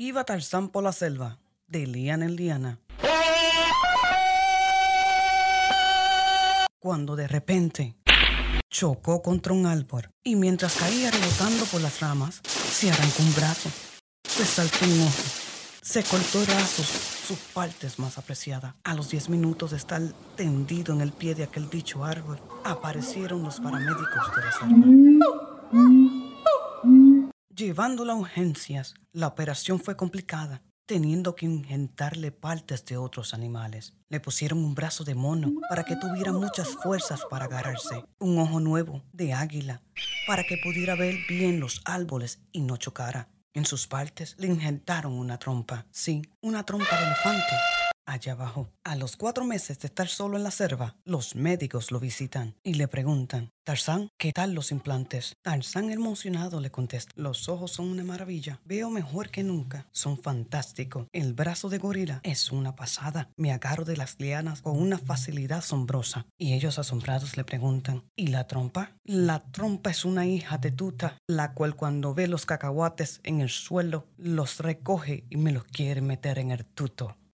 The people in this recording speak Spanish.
Iba Tarzán por la selva, de liana en liana. Cuando de repente chocó contra un árbol y mientras caía rebotando por las ramas, se arrancó un brazo, se saltó un ojo, se cortó brazos, sus partes más apreciadas. A los 10 minutos de estar tendido en el pie de aquel dicho árbol, aparecieron los paramédicos de reserva. Llevándolo a urgencias, la operación fue complicada, teniendo que injertarle partes de otros animales. Le pusieron un brazo de mono para que tuviera muchas fuerzas para agarrarse, un ojo nuevo de águila para que pudiera ver bien los árboles y no chocara. En sus partes le injertaron una trompa, sí, una trompa de elefante allá abajo. A los cuatro meses de estar solo en la selva, los médicos lo visitan y le preguntan, Tarzán, ¿qué tal los implantes? Tarzán emocionado le contesta, los ojos son una maravilla, veo mejor que nunca, son fantásticos. El brazo de gorila es una pasada, me agarro de las lianas con una facilidad asombrosa. Y ellos asombrados le preguntan, ¿y la trompa? La trompa es una hija de tuta, la cual cuando ve los cacahuates en el suelo, los recoge y me los quiere meter en el tuto.